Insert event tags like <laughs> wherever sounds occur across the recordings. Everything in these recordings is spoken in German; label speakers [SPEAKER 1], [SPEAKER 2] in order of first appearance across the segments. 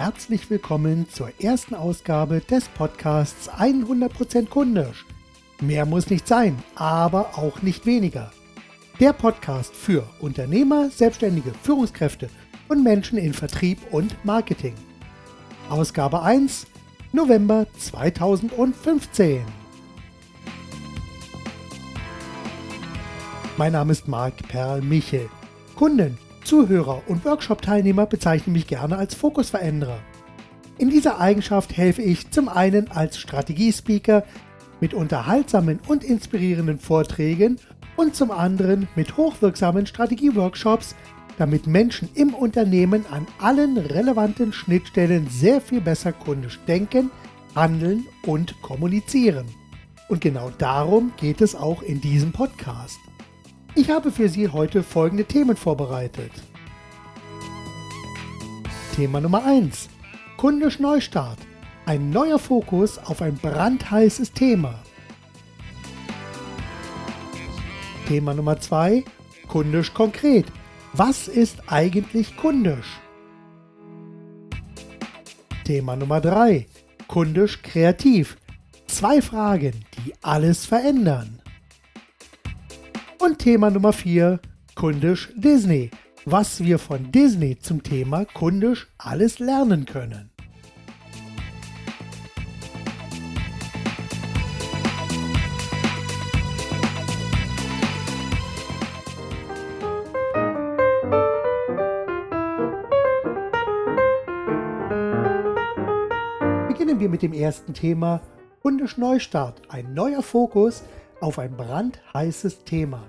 [SPEAKER 1] herzlich willkommen zur ersten Ausgabe des Podcasts 100% Kundisch. Mehr muss nicht sein, aber auch nicht weniger. Der Podcast für Unternehmer, Selbstständige, Führungskräfte und Menschen in Vertrieb und Marketing. Ausgabe 1, November 2015. Mein Name ist Marc Perl Michel. Kunden, Zuhörer und Workshop-Teilnehmer bezeichnen mich gerne als Fokusveränderer. In dieser Eigenschaft helfe ich zum einen als Strategiespeaker mit unterhaltsamen und inspirierenden Vorträgen und zum anderen mit hochwirksamen Strategieworkshops, damit Menschen im Unternehmen an allen relevanten Schnittstellen sehr viel besser kundisch denken, handeln und kommunizieren. Und genau darum geht es auch in diesem Podcast. Ich habe für Sie heute folgende Themen vorbereitet. Thema Nummer 1. Kundisch Neustart. Ein neuer Fokus auf ein brandheißes Thema. Thema Nummer 2. Kundisch konkret. Was ist eigentlich kundisch? Thema Nummer 3. Kundisch kreativ. Zwei Fragen, die alles verändern. Und Thema Nummer 4, kundisch Disney. Was wir von Disney zum Thema kundisch alles lernen können. Beginnen wir mit dem ersten Thema, kundisch Neustart, ein neuer Fokus auf ein brandheißes Thema.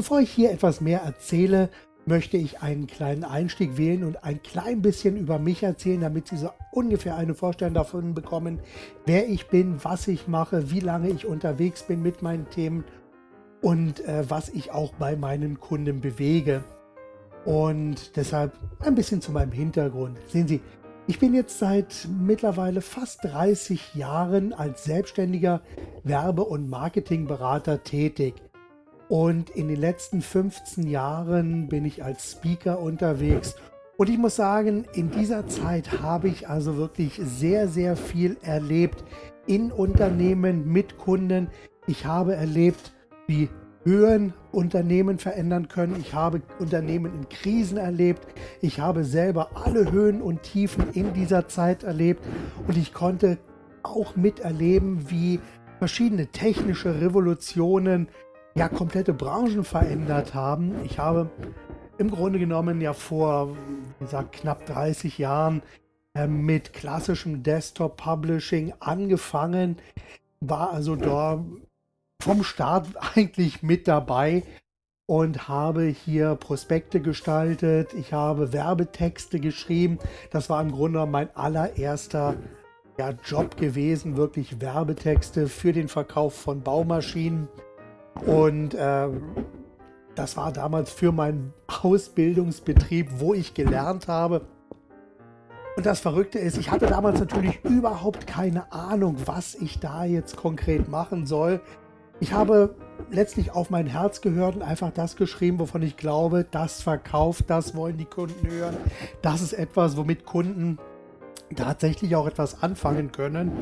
[SPEAKER 1] Bevor ich hier etwas mehr erzähle, möchte ich einen kleinen Einstieg wählen und ein klein bisschen über mich erzählen, damit Sie so ungefähr eine Vorstellung davon bekommen, wer ich bin, was ich mache, wie lange ich unterwegs bin mit meinen Themen und äh, was ich auch bei meinen Kunden bewege. Und deshalb ein bisschen zu meinem Hintergrund. Sehen Sie, ich bin jetzt seit mittlerweile fast 30 Jahren als selbstständiger Werbe- und Marketingberater tätig. Und in den letzten 15 Jahren bin ich als Speaker unterwegs. Und ich muss sagen, in dieser Zeit habe ich also wirklich sehr, sehr viel erlebt in Unternehmen mit Kunden. Ich habe erlebt, wie Höhen Unternehmen verändern können. Ich habe Unternehmen in Krisen erlebt. Ich habe selber alle Höhen und Tiefen in dieser Zeit erlebt. Und ich konnte auch miterleben, wie verschiedene technische Revolutionen ja komplette Branchen verändert haben. Ich habe im Grunde genommen ja vor, wie gesagt, knapp 30 Jahren äh, mit klassischem Desktop Publishing angefangen, war also da vom Start <laughs> eigentlich mit dabei und habe hier Prospekte gestaltet. Ich habe Werbetexte geschrieben. Das war im Grunde mein allererster ja, Job gewesen, wirklich Werbetexte für den Verkauf von Baumaschinen. Und äh, das war damals für meinen Ausbildungsbetrieb, wo ich gelernt habe. Und das Verrückte ist, ich hatte damals natürlich überhaupt keine Ahnung, was ich da jetzt konkret machen soll. Ich habe letztlich auf mein Herz gehört und einfach das geschrieben, wovon ich glaube, das verkauft, das wollen die Kunden hören. Das ist etwas, womit Kunden tatsächlich auch etwas anfangen können.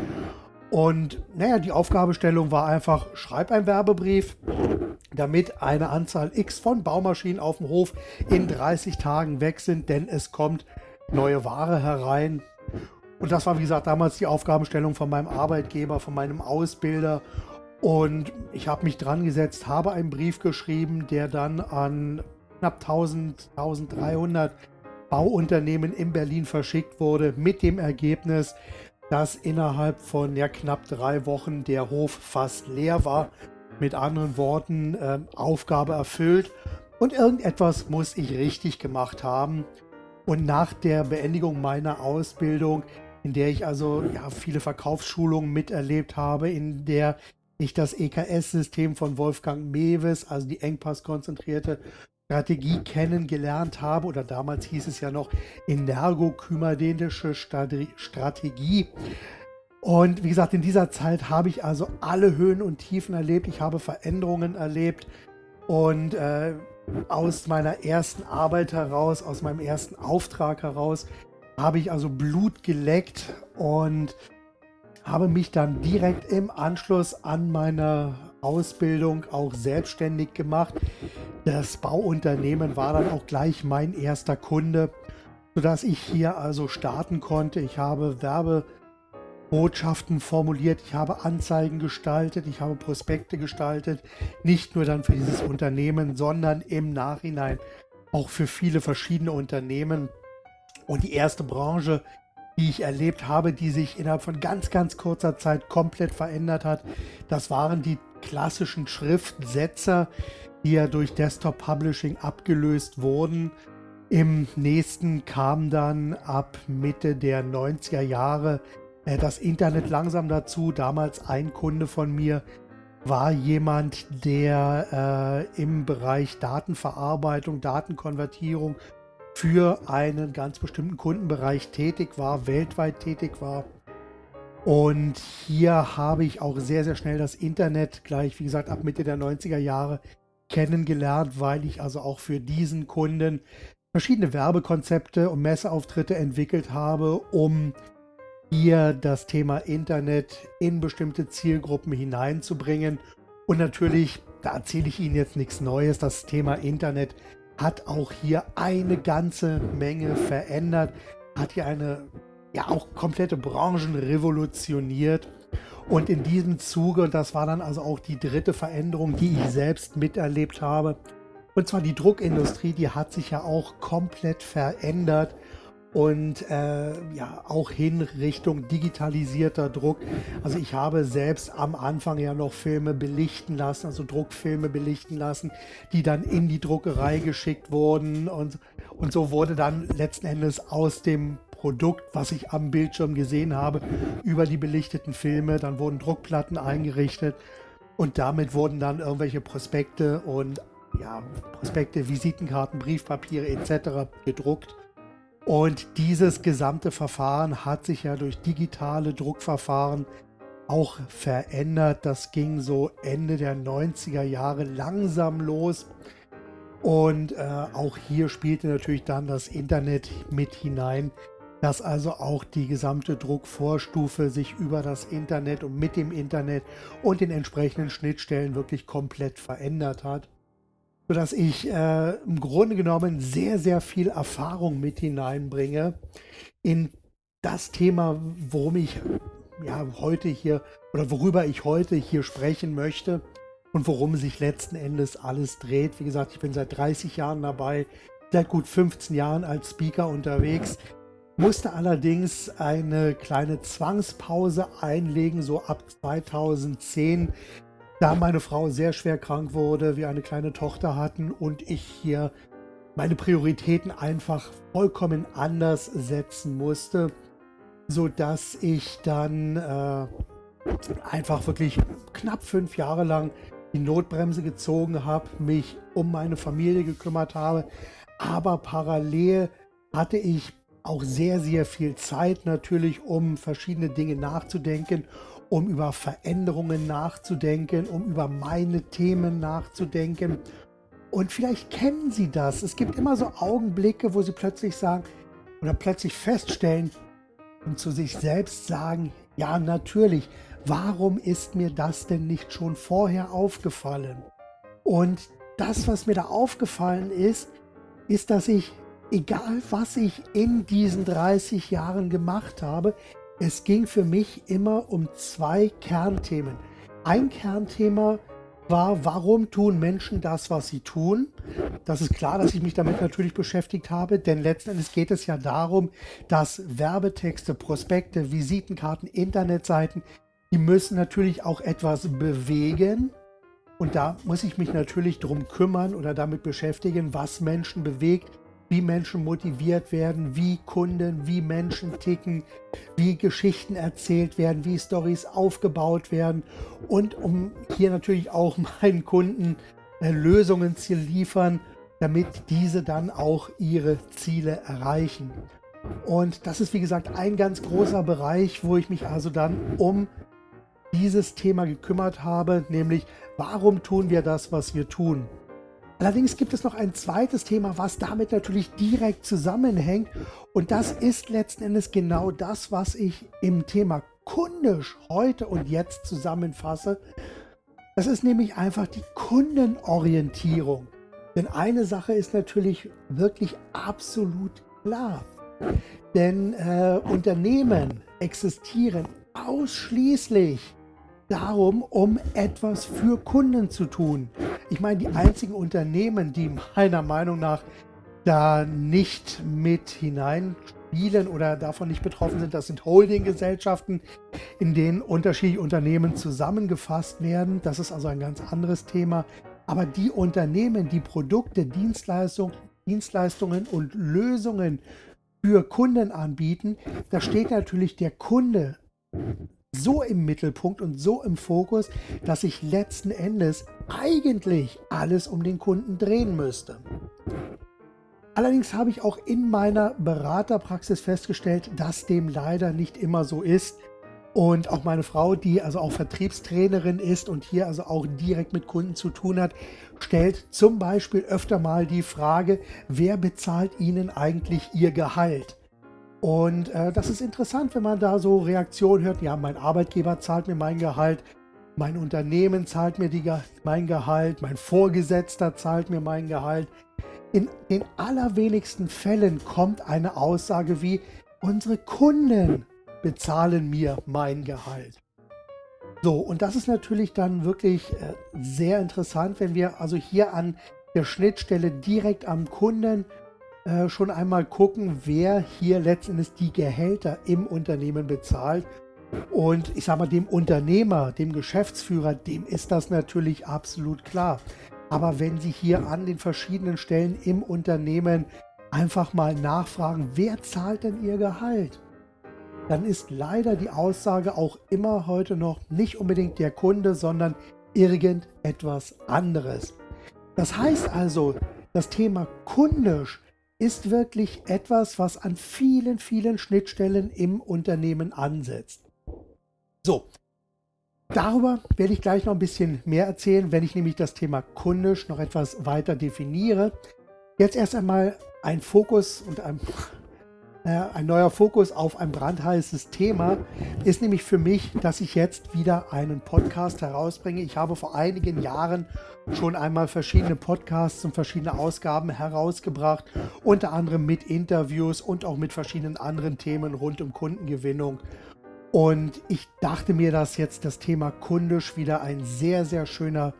[SPEAKER 1] Und naja, die Aufgabestellung war einfach, schreib einen Werbebrief, damit eine Anzahl X von Baumaschinen auf dem Hof in 30 Tagen weg sind, denn es kommt neue Ware herein. Und das war, wie gesagt, damals die Aufgabenstellung von meinem Arbeitgeber, von meinem Ausbilder. Und ich habe mich dran gesetzt, habe einen Brief geschrieben, der dann an knapp 1000, 1300 Bauunternehmen in Berlin verschickt wurde, mit dem Ergebnis, dass innerhalb von ja, knapp drei Wochen der Hof fast leer war. Mit anderen Worten, äh, Aufgabe erfüllt und irgendetwas muss ich richtig gemacht haben. Und nach der Beendigung meiner Ausbildung, in der ich also ja, viele Verkaufsschulungen miterlebt habe, in der ich das EKS-System von Wolfgang Mewes, also die engpasskonzentrierte Strategie kennengelernt habe, oder damals hieß es ja noch energokymadenische Strategie. Und wie gesagt, in dieser Zeit habe ich also alle Höhen und Tiefen erlebt. Ich habe Veränderungen erlebt. Und äh, aus meiner ersten Arbeit heraus, aus meinem ersten Auftrag heraus, habe ich also Blut geleckt und habe mich dann direkt im Anschluss an meine Ausbildung auch selbstständig gemacht. Das Bauunternehmen war dann auch gleich mein erster Kunde, sodass ich hier also starten konnte. Ich habe Werbebotschaften formuliert, ich habe Anzeigen gestaltet, ich habe Prospekte gestaltet, nicht nur dann für dieses Unternehmen, sondern im Nachhinein auch für viele verschiedene Unternehmen. Und die erste Branche, die ich erlebt habe, die sich innerhalb von ganz, ganz kurzer Zeit komplett verändert hat. Das waren die klassischen Schriftsetzer, die ja durch Desktop Publishing abgelöst wurden. Im nächsten kam dann ab Mitte der 90er Jahre äh, das Internet langsam dazu. Damals ein Kunde von mir war jemand, der äh, im Bereich Datenverarbeitung, Datenkonvertierung für einen ganz bestimmten Kundenbereich tätig war, weltweit tätig war. Und hier habe ich auch sehr, sehr schnell das Internet gleich, wie gesagt, ab Mitte der 90er Jahre kennengelernt, weil ich also auch für diesen Kunden verschiedene Werbekonzepte und Messeauftritte entwickelt habe, um hier das Thema Internet in bestimmte Zielgruppen hineinzubringen. Und natürlich, da erzähle ich Ihnen jetzt nichts Neues, das Thema Internet hat auch hier eine ganze Menge verändert, hat hier eine ja auch komplette Branchen revolutioniert. Und in diesem Zuge, und das war dann also auch die dritte Veränderung, die ich selbst miterlebt habe, und zwar die Druckindustrie, die hat sich ja auch komplett verändert und äh, ja auch hin Richtung digitalisierter Druck. Also ich habe selbst am Anfang ja noch Filme belichten lassen, also Druckfilme belichten lassen, die dann in die Druckerei geschickt wurden und, und so wurde dann letzten Endes aus dem Produkt, was ich am Bildschirm gesehen habe, über die belichteten Filme, dann wurden Druckplatten eingerichtet und damit wurden dann irgendwelche Prospekte und ja, Prospekte, Visitenkarten, Briefpapiere etc. gedruckt. Und dieses gesamte Verfahren hat sich ja durch digitale Druckverfahren auch verändert. Das ging so Ende der 90er Jahre langsam los. Und äh, auch hier spielte natürlich dann das Internet mit hinein, dass also auch die gesamte Druckvorstufe sich über das Internet und mit dem Internet und den entsprechenden Schnittstellen wirklich komplett verändert hat sodass ich äh, im Grunde genommen sehr, sehr viel Erfahrung mit hineinbringe in das Thema, worum ich ja heute hier oder worüber ich heute hier sprechen möchte und worum sich letzten Endes alles dreht. Wie gesagt, ich bin seit 30 Jahren dabei, seit gut 15 Jahren als Speaker unterwegs, musste allerdings eine kleine Zwangspause einlegen, so ab 2010 da meine Frau sehr schwer krank wurde, wir eine kleine Tochter hatten und ich hier meine Prioritäten einfach vollkommen anders setzen musste, sodass ich dann äh, einfach wirklich knapp fünf Jahre lang die Notbremse gezogen habe, mich um meine Familie gekümmert habe, aber parallel hatte ich auch sehr, sehr viel Zeit natürlich, um verschiedene Dinge nachzudenken um über Veränderungen nachzudenken, um über meine Themen nachzudenken. Und vielleicht kennen Sie das. Es gibt immer so Augenblicke, wo Sie plötzlich sagen oder plötzlich feststellen und zu sich selbst sagen, ja natürlich, warum ist mir das denn nicht schon vorher aufgefallen? Und das, was mir da aufgefallen ist, ist, dass ich, egal was ich in diesen 30 Jahren gemacht habe, es ging für mich immer um zwei Kernthemen. Ein Kernthema war, warum tun Menschen das, was sie tun? Das ist klar, dass ich mich damit natürlich beschäftigt habe, denn letzten Endes geht es ja darum, dass Werbetexte, Prospekte, Visitenkarten, Internetseiten, die müssen natürlich auch etwas bewegen. Und da muss ich mich natürlich darum kümmern oder damit beschäftigen, was Menschen bewegt, wie Menschen motiviert werden, wie Kunden, wie Menschen ticken, wie Geschichten erzählt werden, wie Stories aufgebaut werden und um hier natürlich auch <laughs> meinen Kunden äh, Lösungen zu liefern, damit diese dann auch ihre Ziele erreichen. Und das ist wie gesagt ein ganz großer Bereich, wo ich mich also dann um dieses Thema gekümmert habe, nämlich warum tun wir das, was wir tun? Allerdings gibt es noch ein zweites Thema, was damit natürlich direkt zusammenhängt. Und das ist letzten Endes genau das, was ich im Thema kundisch heute und jetzt zusammenfasse. Das ist nämlich einfach die Kundenorientierung. Denn eine Sache ist natürlich wirklich absolut klar. Denn äh, Unternehmen existieren ausschließlich darum, um etwas für Kunden zu tun. Ich meine, die einzigen Unternehmen, die meiner Meinung nach da nicht mit hineinspielen oder davon nicht betroffen sind, das sind Holdinggesellschaften, in denen unterschiedliche Unternehmen zusammengefasst werden. Das ist also ein ganz anderes Thema. Aber die Unternehmen, die Produkte, Dienstleistungen, Dienstleistungen und Lösungen für Kunden anbieten, da steht natürlich der Kunde so im Mittelpunkt und so im Fokus, dass sich letzten Endes eigentlich alles um den Kunden drehen müsste. Allerdings habe ich auch in meiner Beraterpraxis festgestellt, dass dem leider nicht immer so ist. Und auch meine Frau, die also auch Vertriebstrainerin ist und hier also auch direkt mit Kunden zu tun hat, stellt zum Beispiel öfter mal die Frage, wer bezahlt Ihnen eigentlich Ihr Gehalt? Und äh, das ist interessant, wenn man da so Reaktionen hört. Ja, mein Arbeitgeber zahlt mir mein Gehalt, mein Unternehmen zahlt mir die, mein Gehalt, mein Vorgesetzter zahlt mir mein Gehalt. In den allerwenigsten Fällen kommt eine Aussage wie, unsere Kunden bezahlen mir mein Gehalt. So, und das ist natürlich dann wirklich äh, sehr interessant, wenn wir also hier an der Schnittstelle direkt am Kunden äh, schon einmal gucken, wer hier letztendlich die Gehälter im Unternehmen bezahlt. Und ich sage mal, dem Unternehmer, dem Geschäftsführer, dem ist das natürlich absolut klar. Aber wenn Sie hier an den verschiedenen Stellen im Unternehmen einfach mal nachfragen, wer zahlt denn Ihr Gehalt? Dann ist leider die Aussage auch immer heute noch nicht unbedingt der Kunde, sondern irgendetwas anderes. Das heißt also, das Thema kundisch ist wirklich etwas, was an vielen, vielen Schnittstellen im Unternehmen ansetzt. So, darüber werde ich gleich noch ein bisschen mehr erzählen, wenn ich nämlich das Thema kundisch noch etwas weiter definiere. Jetzt erst einmal ein Fokus und ein ein neuer Fokus auf ein brandheißes Thema ist nämlich für mich, dass ich jetzt wieder einen Podcast herausbringe. Ich habe vor einigen Jahren schon einmal verschiedene Podcasts und verschiedene Ausgaben herausgebracht, unter anderem mit Interviews und auch mit verschiedenen anderen Themen rund um Kundengewinnung. Und ich dachte mir, dass jetzt das Thema kundisch wieder ein sehr, sehr schöner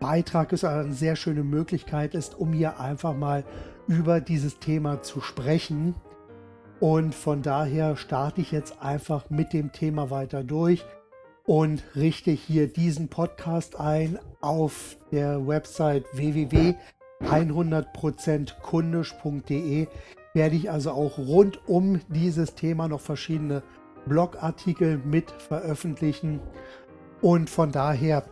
[SPEAKER 1] Beitrag ist, eine sehr schöne Möglichkeit ist, um hier einfach mal über dieses Thema zu sprechen. Und von daher starte ich jetzt einfach mit dem Thema weiter durch und richte hier diesen Podcast ein auf der Website www.100%kundisch.de. Werde ich also auch rund um dieses Thema noch verschiedene Blogartikel mit veröffentlichen. Und von daher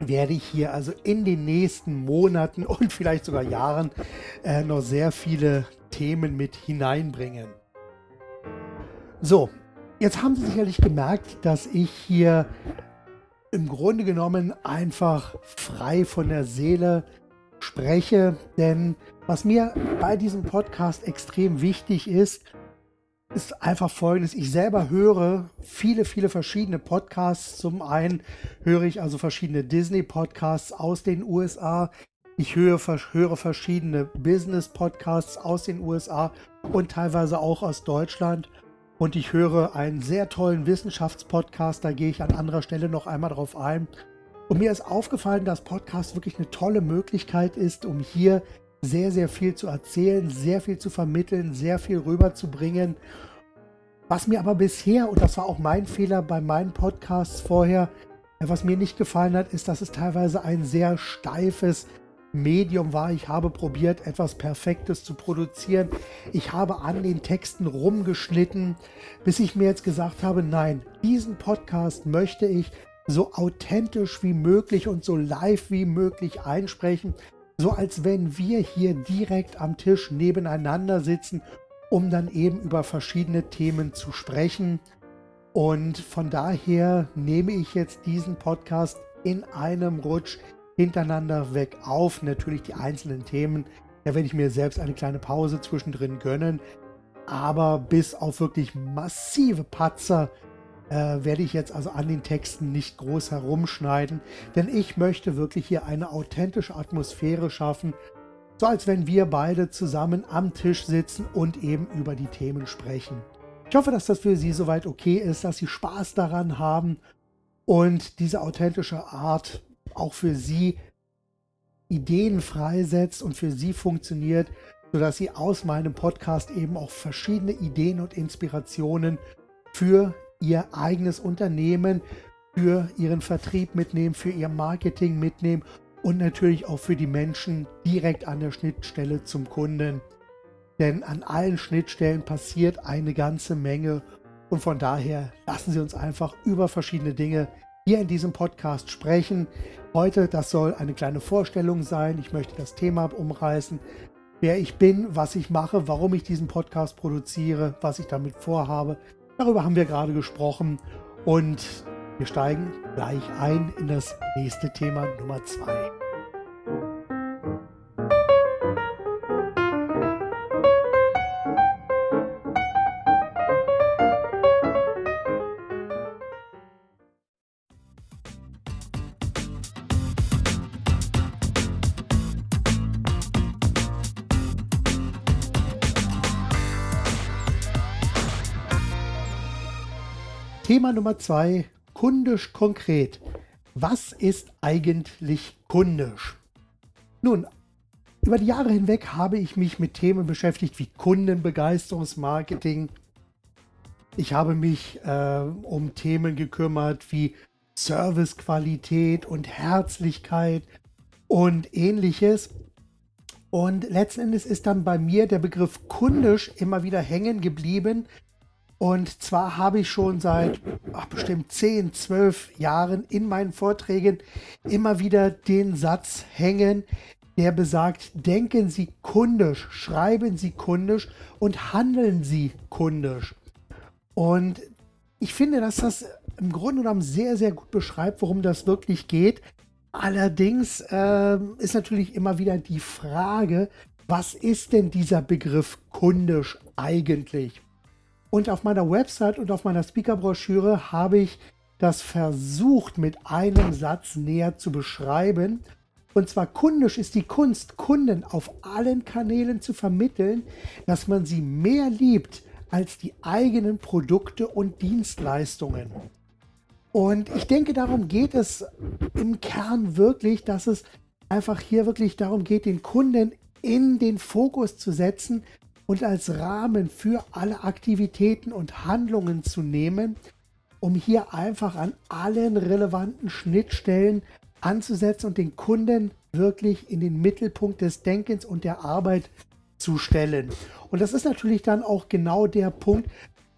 [SPEAKER 1] werde ich hier also in den nächsten Monaten und vielleicht sogar Jahren äh, noch sehr viele Themen mit hineinbringen. So, jetzt haben Sie sicherlich gemerkt, dass ich hier im Grunde genommen einfach frei von der Seele spreche, denn was mir bei diesem Podcast extrem wichtig ist, ist einfach folgendes. Ich selber höre viele, viele verschiedene Podcasts. Zum einen höre ich also verschiedene Disney-Podcasts aus den USA. Ich höre, höre verschiedene Business-Podcasts aus den USA und teilweise auch aus Deutschland und ich höre einen sehr tollen Wissenschaftspodcast, da gehe ich an anderer Stelle noch einmal drauf ein. Und mir ist aufgefallen, dass Podcast wirklich eine tolle Möglichkeit ist, um hier sehr, sehr viel zu erzählen, sehr viel zu vermitteln, sehr viel rüberzubringen. Was mir aber bisher, und das war auch mein Fehler bei meinen Podcasts vorher, was mir nicht gefallen hat, ist, dass es teilweise ein sehr steifes, Medium war. Ich habe probiert, etwas Perfektes zu produzieren. Ich habe an den Texten rumgeschnitten, bis ich mir jetzt gesagt habe, nein, diesen Podcast möchte ich so authentisch wie möglich und so live wie möglich einsprechen, so als wenn wir hier direkt am Tisch nebeneinander sitzen, um dann eben über verschiedene Themen zu sprechen. Und von daher nehme ich jetzt diesen Podcast in einem Rutsch hintereinander weg auf. Natürlich die einzelnen Themen, da werde ich mir selbst eine kleine Pause zwischendrin gönnen. Aber bis auf wirklich massive Patzer äh, werde ich jetzt also an den Texten nicht groß herumschneiden, denn ich möchte wirklich hier eine authentische Atmosphäre schaffen, so als wenn wir beide zusammen am Tisch sitzen und eben über die Themen sprechen. Ich hoffe, dass das für Sie soweit okay ist, dass Sie Spaß daran haben und diese authentische Art auch für Sie Ideen freisetzt und für Sie funktioniert, sodass Sie aus meinem Podcast eben auch verschiedene Ideen und Inspirationen für Ihr eigenes Unternehmen, für Ihren Vertrieb mitnehmen, für Ihr Marketing mitnehmen und natürlich auch für die Menschen direkt an der Schnittstelle zum Kunden. Denn an allen Schnittstellen passiert eine ganze Menge und von daher lassen Sie uns einfach über verschiedene Dinge hier in diesem Podcast sprechen. Heute, das soll eine kleine Vorstellung sein. Ich möchte das Thema umreißen, wer ich bin, was ich mache, warum ich diesen Podcast produziere, was ich damit vorhabe. Darüber haben wir gerade gesprochen und wir steigen gleich ein in das nächste Thema Nummer zwei. Thema Nummer zwei, kundisch konkret. Was ist eigentlich kundisch? Nun, über die Jahre hinweg habe ich mich mit Themen beschäftigt wie Kundenbegeisterungsmarketing. Ich habe mich äh, um Themen gekümmert wie Servicequalität und Herzlichkeit und ähnliches. Und letzten Endes ist dann bei mir der Begriff kundisch immer wieder hängen geblieben, und zwar habe ich schon seit ach, bestimmt 10, 12 Jahren in meinen Vorträgen immer wieder den Satz hängen, der besagt, denken Sie kundisch, schreiben Sie kundisch und handeln Sie kundisch. Und ich finde, dass das im Grunde genommen sehr, sehr gut beschreibt, worum das wirklich geht. Allerdings äh, ist natürlich immer wieder die Frage, was ist denn dieser Begriff kundisch eigentlich? Und auf meiner Website und auf meiner Speakerbroschüre habe ich das versucht mit einem Satz näher zu beschreiben. Und zwar kundisch ist die Kunst, Kunden auf allen Kanälen zu vermitteln, dass man sie mehr liebt als die eigenen Produkte und Dienstleistungen. Und ich denke, darum geht es im Kern wirklich, dass es einfach hier wirklich darum geht, den Kunden in den Fokus zu setzen und als Rahmen für alle Aktivitäten und Handlungen zu nehmen, um hier einfach an allen relevanten Schnittstellen anzusetzen und den Kunden wirklich in den Mittelpunkt des Denkens und der Arbeit zu stellen. Und das ist natürlich dann auch genau der Punkt,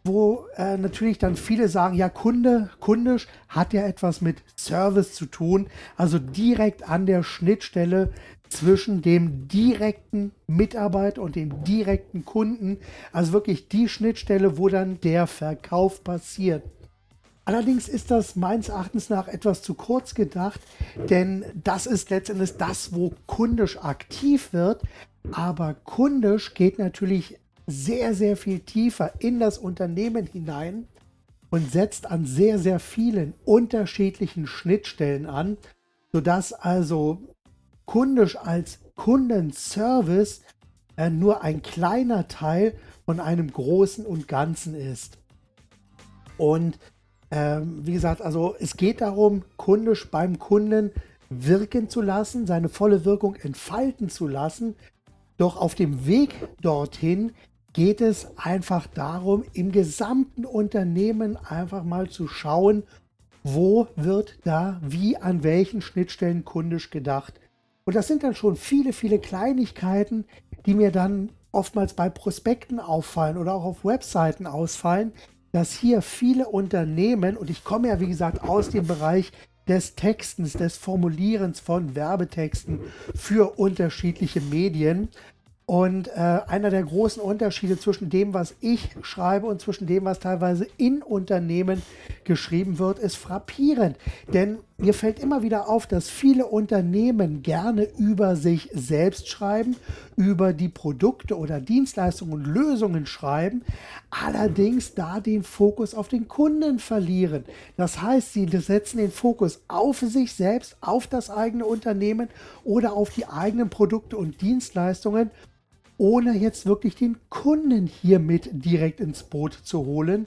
[SPEAKER 1] wo äh, natürlich dann viele sagen, ja, Kunde, kundisch hat ja etwas mit Service zu tun, also direkt an der Schnittstelle zwischen dem direkten Mitarbeiter und dem direkten Kunden. Also wirklich die Schnittstelle, wo dann der Verkauf passiert. Allerdings ist das meines Erachtens nach etwas zu kurz gedacht, denn das ist letztendlich das, wo kundisch aktiv wird. Aber kundisch geht natürlich sehr, sehr viel tiefer in das Unternehmen hinein und setzt an sehr, sehr vielen unterschiedlichen Schnittstellen an, sodass also kundisch als Kundenservice äh, nur ein kleiner Teil von einem großen und Ganzen ist. Und ähm, wie gesagt, also es geht darum, kundisch beim Kunden wirken zu lassen, seine volle Wirkung entfalten zu lassen. Doch auf dem Weg dorthin geht es einfach darum, im gesamten Unternehmen einfach mal zu schauen, wo wird da wie an welchen Schnittstellen kundisch gedacht und das sind dann schon viele, viele Kleinigkeiten, die mir dann oftmals bei Prospekten auffallen oder auch auf Webseiten ausfallen, dass hier viele Unternehmen, und ich komme ja wie gesagt aus dem Bereich des Textens, des Formulierens von Werbetexten für unterschiedliche Medien, Und äh, einer der großen Unterschiede zwischen dem, was ich schreibe und zwischen dem, was teilweise in Unternehmen geschrieben wird, ist frappierend. Denn mir fällt immer wieder auf, dass viele Unternehmen gerne über sich selbst schreiben, über die Produkte oder Dienstleistungen und Lösungen schreiben, allerdings da den Fokus auf den Kunden verlieren. Das heißt, sie setzen den Fokus auf sich selbst, auf das eigene Unternehmen oder auf die eigenen Produkte und Dienstleistungen ohne jetzt wirklich den Kunden hier mit direkt ins Boot zu holen.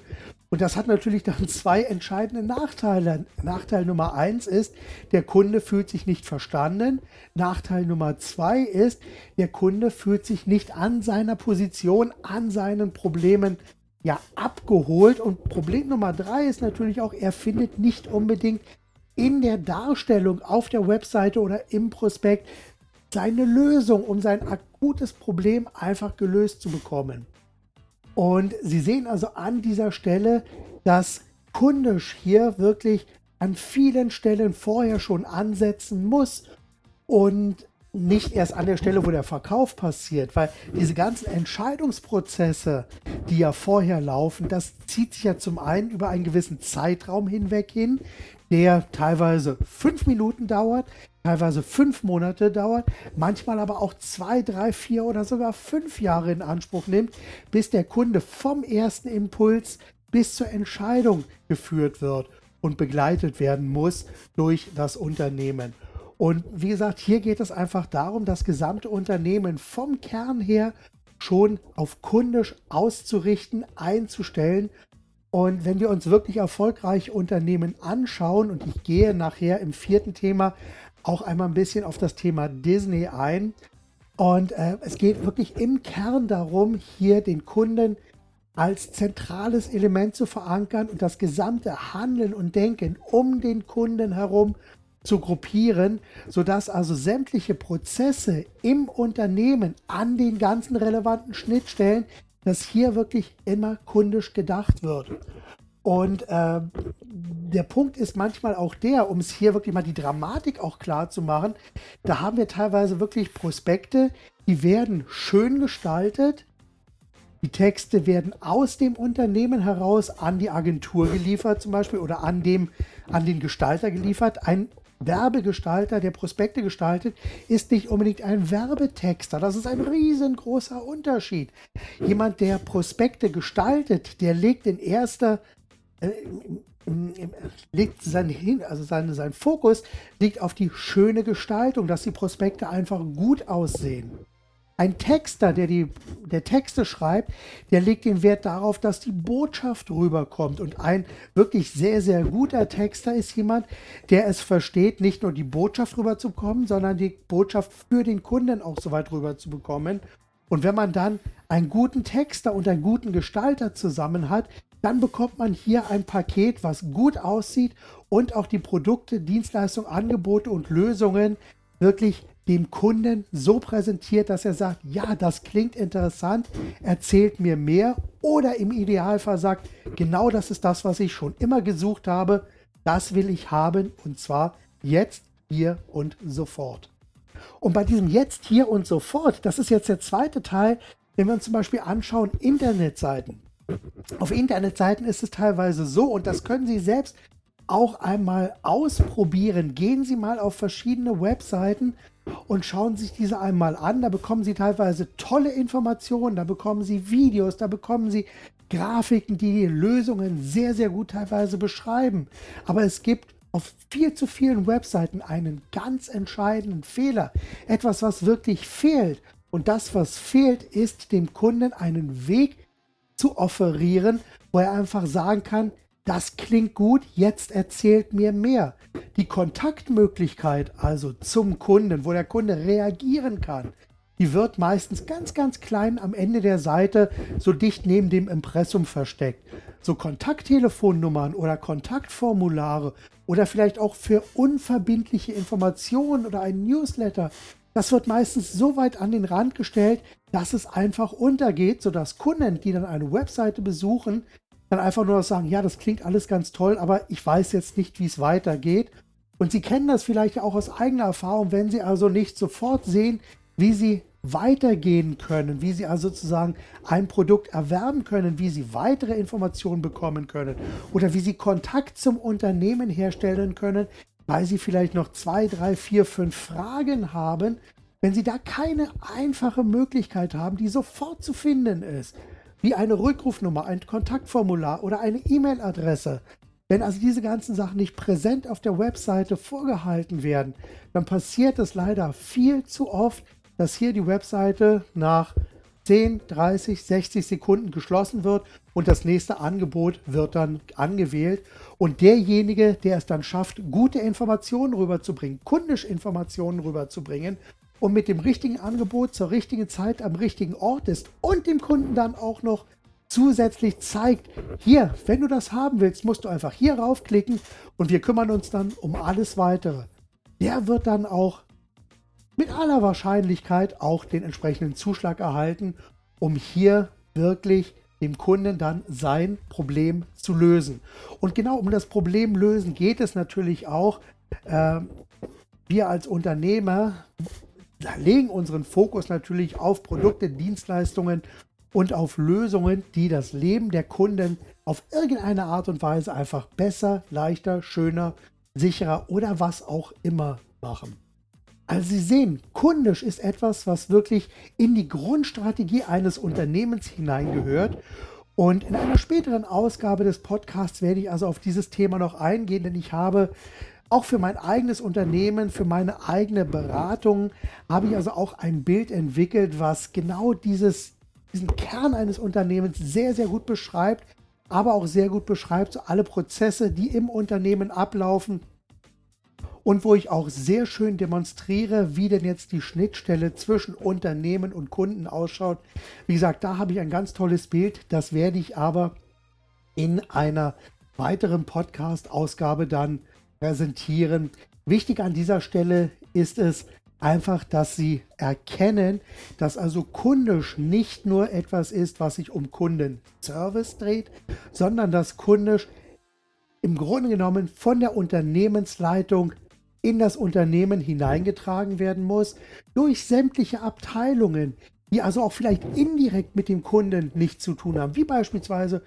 [SPEAKER 1] Und das hat natürlich dann <laughs> zwei entscheidende Nachteile. Nachteil Nummer eins ist, der Kunde fühlt sich nicht verstanden. Nachteil Nummer zwei ist, der Kunde fühlt sich nicht an seiner Position, an seinen Problemen ja abgeholt. Und Problem Nummer drei ist natürlich auch, er findet nicht unbedingt in der Darstellung auf der Webseite oder im Prospekt seine Lösung, um sein akutes Problem einfach gelöst zu bekommen. Und Sie sehen also an dieser Stelle, dass kundisch hier wirklich an vielen Stellen vorher schon ansetzen muss und nicht erst an der Stelle, wo der Verkauf passiert, weil diese ganzen Entscheidungsprozesse, die ja vorher laufen, das zieht sich ja zum einen über einen gewissen Zeitraum hinweg hin, der teilweise fünf Minuten dauert, teilweise fünf Monate dauert, manchmal aber auch zwei, drei, vier oder sogar fünf Jahre in Anspruch nimmt, bis der Kunde vom ersten Impuls bis zur Entscheidung geführt wird und begleitet werden muss durch das Unternehmen. Und wie gesagt, hier geht es einfach darum, das gesamte Unternehmen vom Kern her schon auf kundisch auszurichten, einzustellen. Und wenn wir uns wirklich erfolgreiche Unternehmen anschauen, und ich gehe nachher im vierten Thema auch einmal ein bisschen auf das Thema Disney ein. Und äh, es geht wirklich im Kern darum, hier den Kunden als zentrales Element zu verankern und das gesamte Handeln und Denken um den Kunden herum zu gruppieren, sodass also sämtliche Prozesse im Unternehmen an den ganzen relevanten Schnittstellen, dass hier wirklich immer kundisch gedacht wird. Und äh, der Punkt ist manchmal auch der, um es hier wirklich mal die Dramatik auch klar zu machen, da haben wir teilweise wirklich Prospekte, die werden schön gestaltet. Die Texte werden aus dem Unternehmen heraus an die Agentur geliefert, zum Beispiel, oder an, dem, an den Gestalter geliefert. Ein Werbegestalter, der Prospekte gestaltet, ist nicht unbedingt ein Werbetexter. Das ist ein riesengroßer Unterschied. Jemand, der Prospekte gestaltet, der legt in erster äh, legt sein, also sein, sein Fokus liegt auf die schöne Gestaltung, dass die Prospekte einfach gut aussehen. Ein Texter, der die der Texte schreibt, der legt den Wert darauf, dass die Botschaft rüberkommt. Und ein wirklich sehr, sehr guter Texter ist jemand, der es versteht, nicht nur die Botschaft rüberzukommen, sondern die Botschaft für den Kunden auch so weit rüberzubekommen. Und wenn man dann einen guten Texter und einen guten Gestalter zusammen hat, dann bekommt man hier ein Paket, was gut aussieht und auch die Produkte, Dienstleistungen, Angebote und Lösungen wirklich dem Kunden so präsentiert, dass er sagt, ja, das klingt interessant, erzählt mir mehr oder im Idealfall sagt, genau das ist das, was ich schon immer gesucht habe, das will ich haben und zwar jetzt, hier und sofort. Und bei diesem jetzt, hier und sofort, das ist jetzt der zweite Teil, wenn wir uns zum Beispiel anschauen, Internetseiten. Auf Internetseiten ist es teilweise so, und das können Sie selbst auch einmal ausprobieren. Gehen Sie mal auf verschiedene Webseiten und schauen sich diese einmal an. Da bekommen Sie teilweise tolle Informationen, da bekommen Sie Videos, da bekommen Sie Grafiken, die die Lösungen sehr, sehr gut teilweise beschreiben. Aber es gibt auf viel zu vielen Webseiten einen ganz entscheidenden Fehler. Etwas, was wirklich fehlt. Und das, was fehlt, ist dem Kunden einen Weg zu offerieren, wo er einfach sagen kann, das klingt gut, jetzt erzählt mir mehr. Die Kontaktmöglichkeit also zum Kunden, wo der Kunde reagieren kann, die wird meistens ganz, ganz klein am Ende der Seite, so dicht neben dem Impressum versteckt. So Kontakttelefonnummern oder Kontaktformulare oder vielleicht auch für unverbindliche Informationen oder ein Newsletter das wird meistens so weit an den Rand gestellt, dass es einfach untergeht, sodass Kunden, die dann eine Webseite besuchen, dann einfach nur sagen, ja, das klingt alles ganz toll, aber ich weiß jetzt nicht, wie es weitergeht. Und Sie kennen das vielleicht auch aus eigener Erfahrung, wenn Sie also nicht sofort sehen, wie Sie weitergehen können, wie Sie also sozusagen ein Produkt erwerben können, wie Sie weitere Informationen bekommen können oder wie Sie Kontakt zum Unternehmen herstellen können, weil Sie vielleicht noch zwei, drei, vier, fünf Fragen haben. Wenn Sie da keine einfache Möglichkeit haben, die sofort zu finden ist, wie eine Rückrufnummer, ein Kontaktformular oder eine E-Mail-Adresse, wenn also diese ganzen Sachen nicht präsent auf der Webseite vorgehalten werden, dann passiert es leider viel zu oft, dass hier die Webseite nach 10, 30, 60 Sekunden geschlossen wird und das nächste Angebot wird dann angewählt. Und derjenige, der es dann schafft, gute Informationen rüberzubringen, kundisch Informationen rüberzubringen und mit dem richtigen Angebot zur richtigen Zeit am richtigen Ort ist und dem Kunden dann auch noch zusätzlich zeigt, hier, wenn du das haben willst, musst du einfach hier raufklicken und wir kümmern uns dann um alles weitere. Der wird dann auch mit aller Wahrscheinlichkeit auch den entsprechenden Zuschlag erhalten, um hier wirklich dem Kunden dann sein Problem zu lösen. Und genau um das Problem lösen geht es natürlich auch. Äh, wir als Unternehmer legen unseren Fokus natürlich auf Produkte, Dienstleistungen und auf Lösungen, die das Leben der Kunden auf irgendeine Art und Weise einfach besser, leichter, schöner, sicherer oder was auch immer machen. Also Sie sehen, kundisch ist etwas, was wirklich in die Grundstrategie eines Unternehmens hineingehört. Und in einer späteren Ausgabe des Podcasts werde ich also auf dieses Thema noch eingehen, denn ich habe auch für mein eigenes Unternehmen, für meine eigene Beratung, habe ich also auch ein Bild entwickelt, was genau dieses diesen Kern eines Unternehmens sehr, sehr gut beschreibt, aber auch sehr gut beschreibt so alle Prozesse, die im Unternehmen ablaufen und wo ich auch sehr schön demonstriere, wie denn jetzt die Schnittstelle zwischen Unternehmen und Kunden ausschaut. Wie gesagt, da habe ich ein ganz tolles Bild, das werde ich aber in einer weiteren Podcast-Ausgabe dann präsentieren. Wichtig an dieser Stelle ist es, einfach, dass sie erkennen, dass also kundisch nicht nur etwas ist, was sich um Kundenservice dreht, sondern dass kundisch im Grunde genommen von der Unternehmensleitung in das Unternehmen hineingetragen werden muss, durch sämtliche Abteilungen, die also auch vielleicht indirekt mit dem Kunden nichts zu tun haben, wie beispielsweise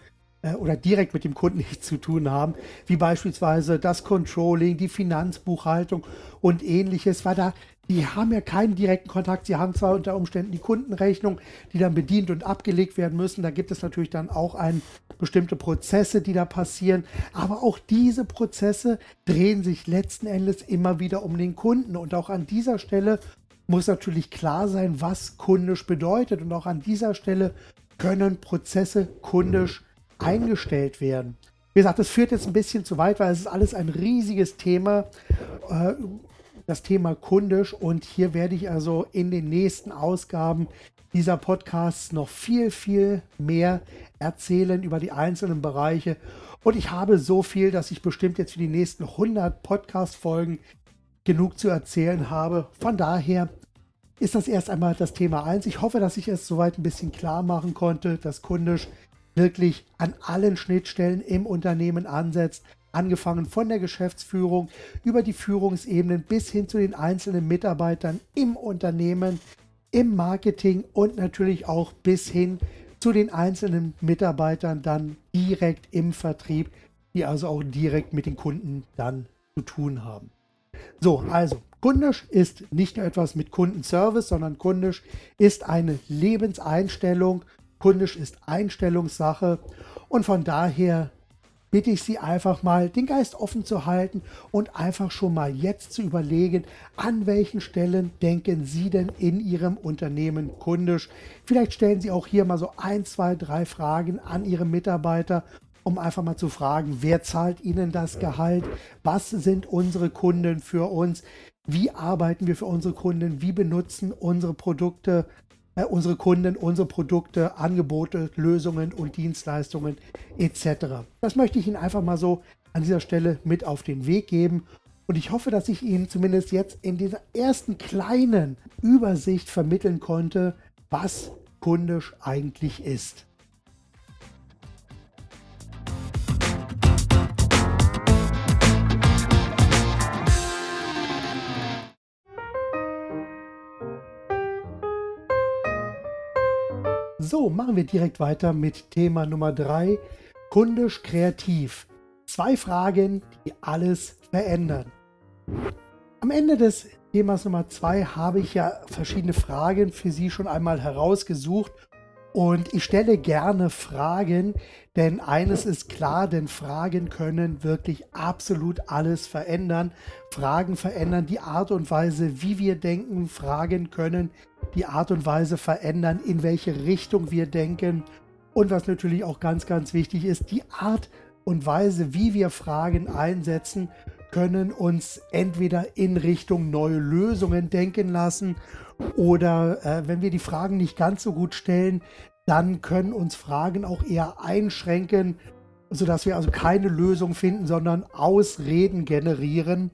[SPEAKER 1] oder direkt mit dem Kunden <laughs> nichts zu tun haben, wie beispielsweise das Controlling, die Finanzbuchhaltung und ähnliches, weil da die haben ja keinen direkten Kontakt. Sie haben zwar unter Umständen die Kundenrechnung, die dann bedient und abgelegt werden müssen. Da gibt es natürlich dann auch ein, bestimmte Prozesse, die da passieren. Aber auch diese Prozesse drehen sich letzten Endes immer wieder um den Kunden. Und auch an dieser Stelle muss natürlich klar sein, was kundisch bedeutet. Und auch an dieser Stelle können Prozesse kundisch eingestellt werden. Wie gesagt, das führt jetzt ein bisschen zu weit, weil es ist alles ein riesiges Thema. Äh, das Thema kundisch und hier werde ich also in den nächsten Ausgaben dieser Podcasts noch viel, viel mehr erzählen über die einzelnen Bereiche. Und ich habe so viel, dass ich bestimmt jetzt für die nächsten 100 Podcast-Folgen genug zu erzählen habe. Von daher ist das erst einmal das Thema 1. Ich hoffe, dass ich es soweit ein bisschen klar machen konnte, dass kundisch wirklich an allen Schnittstellen im Unternehmen ansetzt, angefangen von der Geschäftsführung über die Führungsebenen bis hin zu den einzelnen Mitarbeitern im Unternehmen, im Marketing und natürlich auch bis hin zu den einzelnen Mitarbeitern dann direkt im Vertrieb, die also auch direkt mit den Kunden dann zu tun haben. So, also kundisch ist nicht nur etwas mit Kundenservice, sondern kundisch ist eine Lebenseinstellung. Kundisch ist Einstellungssache und von daher bitte ich Sie einfach mal, den Geist offen zu halten und einfach schon mal jetzt zu überlegen, an welchen Stellen denken Sie denn in Ihrem Unternehmen kundisch. Vielleicht stellen Sie auch hier mal so ein, zwei, drei Fragen an Ihre Mitarbeiter um einfach mal zu fragen, wer zahlt Ihnen das Gehalt? Was sind unsere Kunden für uns? Wie arbeiten wir für unsere Kunden? Wie benutzen unsere Produkte äh, unsere Kunden, unsere Produkte, Angebote, Lösungen und Dienstleistungen etc. Das möchte ich Ihnen einfach mal so an dieser Stelle mit auf den Weg geben. Und ich hoffe, dass ich Ihnen zumindest jetzt in dieser ersten kleinen Übersicht vermitteln konnte, was kundisch eigentlich ist. Machen wir direkt weiter mit Thema Nummer 3, kundisch kreativ. Zwei Fragen, die alles verändern. Am Ende des Themas Nummer 2 habe ich ja verschiedene Fragen für Sie schon einmal herausgesucht und ich stelle gerne Fragen, denn eines ist klar, denn Fragen können wirklich absolut alles verändern. Fragen verändern die Art und Weise, wie wir denken. Fragen können die Art und Weise verändern, in welche Richtung wir denken. Und was natürlich auch ganz, ganz wichtig ist, die Art und Weise, wie wir Fragen einsetzen, können uns entweder in Richtung neue Lösungen denken lassen oder äh, wenn wir die Fragen nicht ganz so gut stellen, dann können uns Fragen auch eher einschränken, sodass wir also keine Lösung finden, sondern Ausreden generieren.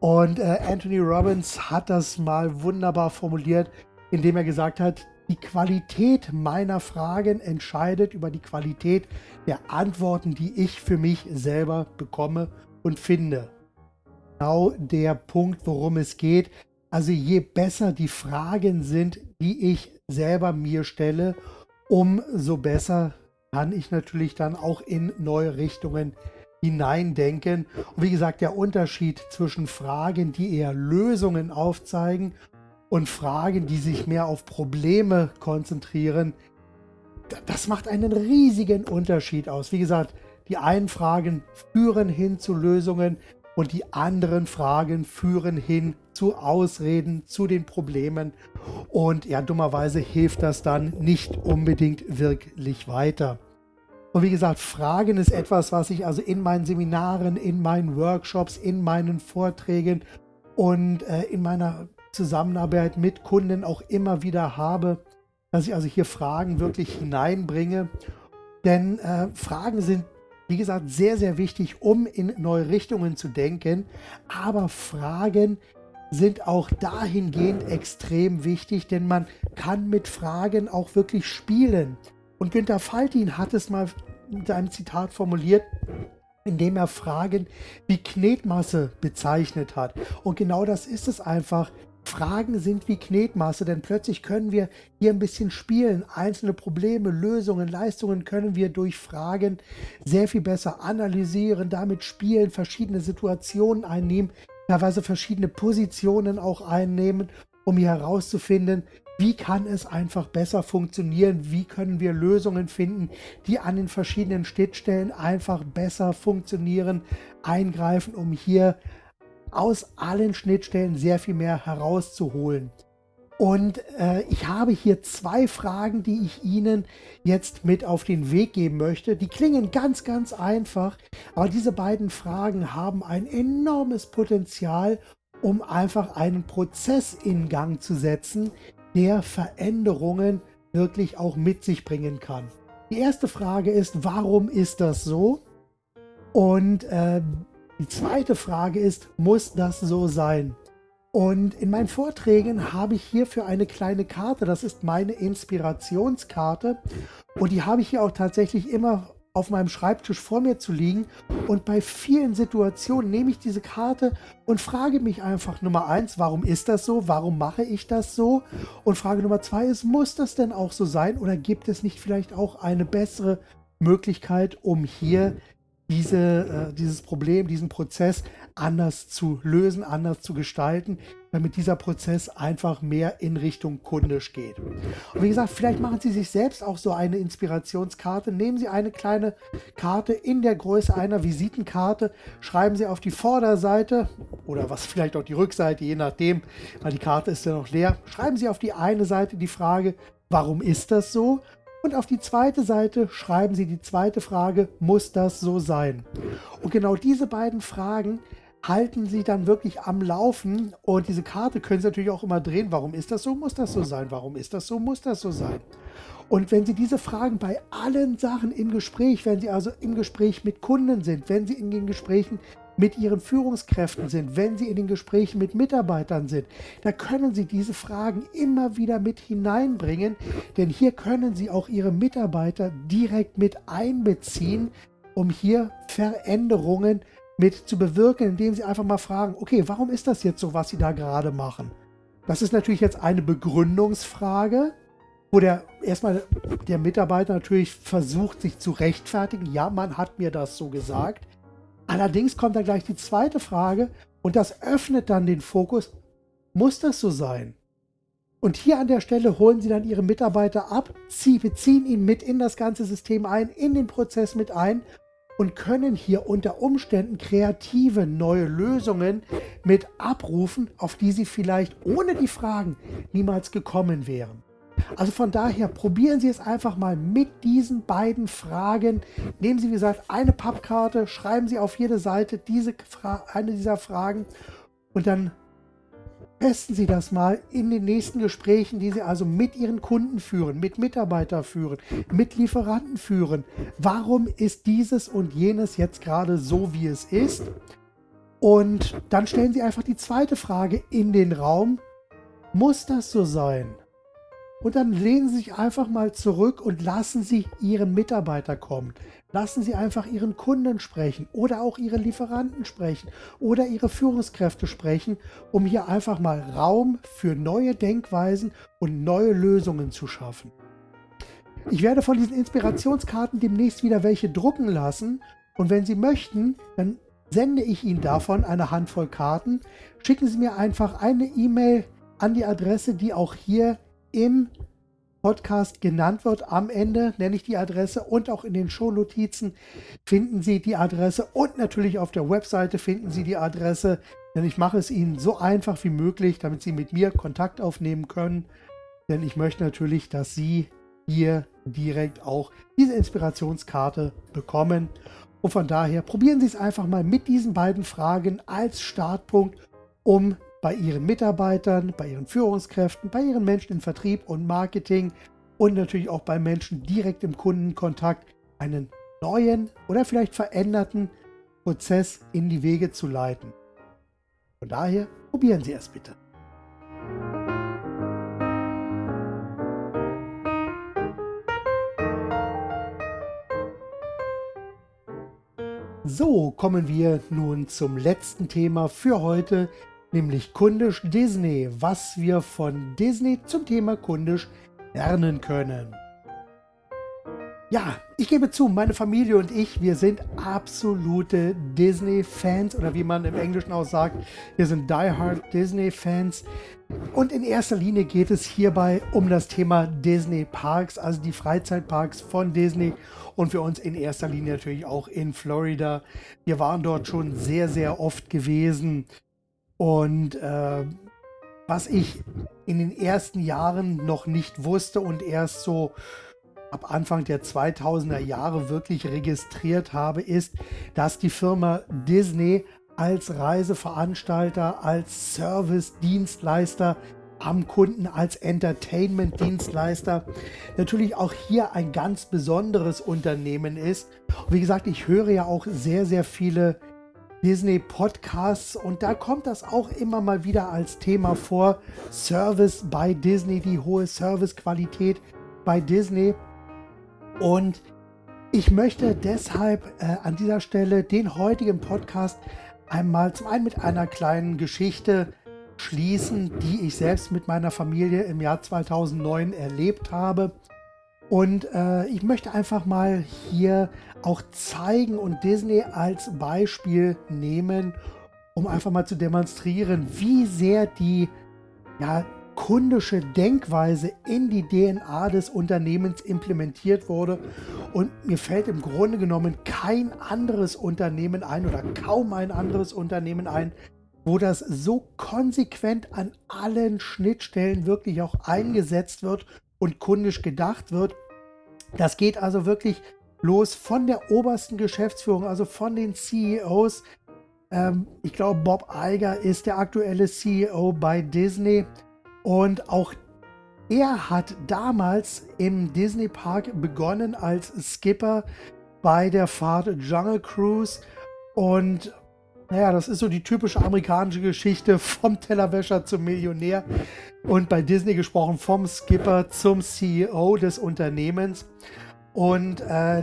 [SPEAKER 1] Und äh, Anthony Robbins hat das mal wunderbar formuliert, indem er gesagt hat, die Qualität meiner Fragen entscheidet über die Qualität der Antworten, die ich für mich selber bekomme und finde. Genau der Punkt, worum es geht. Also je besser die Fragen sind, die ich selber mir stelle, umso besser kann ich natürlich dann auch in neue Richtungen hineindenken. Und wie gesagt, der Unterschied zwischen Fragen, die eher Lösungen aufzeigen und Fragen, die sich mehr auf Probleme konzentrieren, das macht einen riesigen Unterschied aus. Wie gesagt, die einen Fragen führen hin zu Lösungen, und die anderen Fragen führen hin zu Ausreden, zu den Problemen. Und ja, dummerweise hilft das dann nicht unbedingt wirklich weiter. Und wie gesagt, Fragen ist etwas, was ich also in meinen Seminaren, in meinen Workshops, in meinen Vorträgen und äh, in meiner Zusammenarbeit mit Kunden auch immer wieder habe, dass ich also hier Fragen wirklich hineinbringe. Denn äh, Fragen sind wie gesagt, sehr, sehr wichtig, um in neue Richtungen zu denken. Aber Fragen sind auch dahingehend extrem wichtig, denn man kann mit Fragen auch wirklich spielen. Und Günter Faltin hat es mal mit einem Zitat formuliert, indem er Fragen wie Knetmasse bezeichnet hat. Und genau das ist es einfach. Fragen sind wie Knetmasse, denn plötzlich können wir hier ein bisschen spielen. Einzelne Probleme, Lösungen, Leistungen können wir durch Fragen sehr viel besser analysieren, damit spielen, verschiedene Situationen einnehmen, teilweise verschiedene Positionen auch einnehmen, um hier herauszufinden, wie kann es einfach besser funktionieren, wie können wir Lösungen finden, die an den verschiedenen Schnittstellen einfach besser funktionieren, eingreifen, um hier aus allen Schnittstellen sehr viel mehr herauszuholen. Und äh, ich habe hier zwei Fragen, die ich Ihnen jetzt mit auf den Weg geben möchte. Die klingen ganz, ganz einfach, aber diese beiden Fragen haben ein enormes Potenzial, um einfach einen Prozess in Gang zu setzen, der Veränderungen wirklich auch mit sich bringen kann. Die erste Frage ist, warum ist das so? Und äh, die zweite Frage ist, muss das so sein? Und in meinen Vorträgen habe ich hierfür eine kleine Karte, das ist meine Inspirationskarte und die habe ich hier auch tatsächlich immer auf meinem Schreibtisch vor mir zu liegen und bei vielen Situationen nehme ich diese Karte und frage mich einfach Nummer eins, warum ist das so? Warum mache ich das so? Und Frage Nummer zwei ist, muss das denn auch so sein oder gibt es nicht vielleicht auch eine bessere Möglichkeit, um hier diese, äh, dieses Problem, diesen Prozess anders zu lösen, anders zu gestalten, damit dieser Prozess einfach mehr in Richtung kundisch geht. Und wie gesagt, vielleicht machen Sie sich selbst auch so eine Inspirationskarte. Nehmen Sie eine kleine Karte in der Größe einer Visitenkarte, schreiben Sie auf die Vorderseite oder was vielleicht auch die Rückseite, je nachdem, weil die Karte ist ja noch leer. Schreiben Sie auf die eine Seite die Frage, warum ist das so? Und auf die zweite Seite schreiben Sie die zweite Frage, muss das so sein? Und genau diese beiden Fragen halten Sie dann wirklich am Laufen und diese Karte können Sie natürlich auch immer drehen. Warum ist das so? Muss das so sein? Warum ist das so? Muss das so sein? Und wenn Sie diese Fragen bei allen Sachen im Gespräch, wenn Sie also im Gespräch mit Kunden sind, wenn Sie in den Gesprächen mit ihren Führungskräften sind, wenn sie in den Gesprächen mit Mitarbeitern sind, da können sie diese Fragen immer wieder mit hineinbringen, denn hier können sie auch ihre Mitarbeiter direkt mit einbeziehen, um hier Veränderungen mit zu bewirken, indem sie einfach mal fragen, okay, warum ist das jetzt so, was sie da gerade machen? Das ist natürlich jetzt eine Begründungsfrage, wo der erstmal der Mitarbeiter natürlich versucht, sich zu rechtfertigen. Ja, man hat mir das so gesagt. Allerdings kommt dann gleich die zweite Frage und das öffnet dann den Fokus. Muss das so sein? Und hier an der Stelle holen Sie dann Ihre Mitarbeiter ab, sie beziehen ihn mit in das ganze System ein, in den Prozess mit ein und können hier unter Umständen kreative neue Lösungen mit abrufen, auf die Sie vielleicht ohne die Fragen niemals gekommen wären. Also von daher probieren Sie es einfach mal mit diesen beiden Fragen. Nehmen Sie, wie gesagt, eine Pappkarte, schreiben Sie auf jede Seite diese eine dieser Fragen und dann Testen Sie das mal in den nächsten Gesprächen, die Sie also mit Ihren Kunden führen, mit Mitarbeitern führen, mit Lieferanten führen. Warum ist dieses und jenes jetzt gerade so, wie es ist? Und dann stellen Sie einfach die zweite Frage in den Raum. Muss das so sein? Und dann lehnen Sie sich einfach mal zurück und lassen Sie Ihren Mitarbeiter kommen. Lassen Sie einfach Ihren Kunden sprechen oder auch Ihre Lieferanten sprechen oder Ihre Führungskräfte sprechen, um hier einfach mal Raum für neue Denkweisen und neue Lösungen zu schaffen. Ich werde von diesen Inspirationskarten demnächst wieder welche drucken lassen und wenn Sie möchten, dann sende ich Ihnen davon eine Handvoll Karten. Schicken Sie mir einfach eine E-Mail an die Adresse, die auch hier im Podcast genannt wird. Am Ende nenne ich die Adresse und auch in den Shownotizen finden Sie die Adresse und natürlich auf der Webseite finden Sie die Adresse, denn ich mache es Ihnen so einfach wie möglich, damit Sie mit mir Kontakt aufnehmen können. Denn ich möchte natürlich, dass Sie hier direkt auch diese Inspirationskarte bekommen. Und von daher probieren Sie es einfach mal mit diesen beiden Fragen als Startpunkt, um bei ihren Mitarbeitern, bei ihren Führungskräften, bei ihren Menschen im Vertrieb und Marketing und natürlich auch bei Menschen direkt im Kundenkontakt einen neuen oder vielleicht veränderten Prozess in die Wege zu leiten. Von daher probieren Sie es bitte. So, kommen wir nun zum letzten Thema für heute, nämlich kundisch Disney, was wir von Disney zum Thema kundisch lernen können. Ja, ich gebe zu, meine Familie und ich, wir sind absolute Disney-Fans oder wie man im Englischen auch sagt, wir sind Die-Hard Disney-Fans. Und in erster Linie geht es hierbei um das Thema Disney Parks, also die Freizeitparks von Disney und für uns in erster Linie natürlich auch in Florida. Wir waren dort schon sehr, sehr oft gewesen. Und äh, was ich in den ersten Jahren noch nicht wusste und erst so ab Anfang der 2000er Jahre wirklich registriert habe, ist, dass die Firma Disney als Reiseveranstalter, als Service-Dienstleister am Kunden, als Entertainment-Dienstleister natürlich auch hier ein ganz besonderes Unternehmen ist. Wie gesagt, ich höre ja auch sehr, sehr viele Disney Podcasts und da kommt das auch immer mal wieder als Thema vor. Service bei Disney, die hohe Servicequalität bei Disney. Und ich möchte deshalb äh, an dieser Stelle den heutigen Podcast einmal zum einen mit einer kleinen Geschichte schließen, die ich selbst mit meiner Familie im Jahr 2009 erlebt habe. Und äh, ich möchte einfach mal hier auch zeigen und Disney als Beispiel nehmen, um einfach mal zu demonstrieren, wie sehr die ja, kundische Denkweise in die DNA des Unternehmens implementiert wurde. Und mir fällt im Grunde genommen kein anderes Unternehmen ein oder kaum ein anderes Unternehmen ein, wo das so konsequent an allen Schnittstellen wirklich auch eingesetzt wird und kundisch gedacht wird. Das geht also wirklich los von der obersten Geschäftsführung, also von den CEOs. Ähm, ich glaube, Bob Iger ist der aktuelle CEO bei Disney und auch er hat damals im Disney Park begonnen als Skipper bei der Fahrt Jungle Cruise und naja, das ist so die typische amerikanische Geschichte vom Tellerwäscher zum Millionär und bei Disney gesprochen vom Skipper zum CEO des Unternehmens. Und äh,